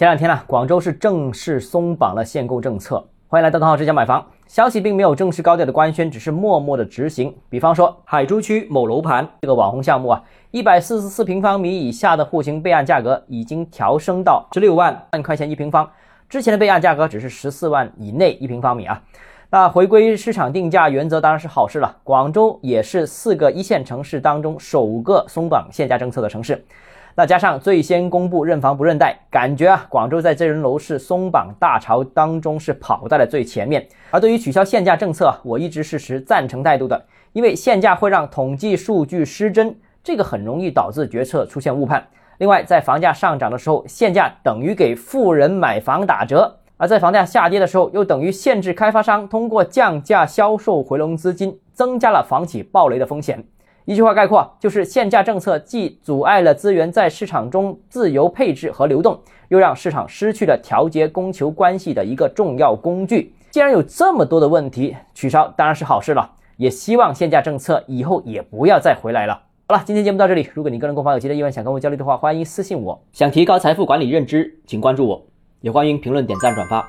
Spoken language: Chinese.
前两天呢，广州是正式松绑了限购政策。欢迎来到汤浩之家买房。消息并没有正式高调的官宣，只是默默的执行。比方说，海珠区某楼盘这个网红项目啊，一百四十四平方米以下的户型备案价格已经调升到十六万万块钱一平方，之前的备案价格只是十四万以内一平方米啊。那回归市场定价原则当然是好事了。广州也是四个一线城市当中首个松绑限价政策的城市。那加上最先公布认房不认贷，感觉啊，广州在这轮楼市松绑大潮当中是跑在了最前面。而对于取消限价政策，我一直是持赞成态度的，因为限价会让统计数据失真，这个很容易导致决策出现误判。另外，在房价上涨的时候，限价等于给富人买房打折；而在房价下跌的时候，又等于限制开发商通过降价销售回笼资金，增加了房企暴雷的风险。一句话概括，就是限价政策既阻碍了资源在市场中自由配置和流动，又让市场失去了调节供求关系的一个重要工具。既然有这么多的问题，取消当然是好事了。也希望限价政策以后也不要再回来了。好了，今天节目到这里。如果你个人购房有其他疑问，想跟我交流的话，欢迎私信我。想提高财富管理认知，请关注我，也欢迎评论、点赞、转发。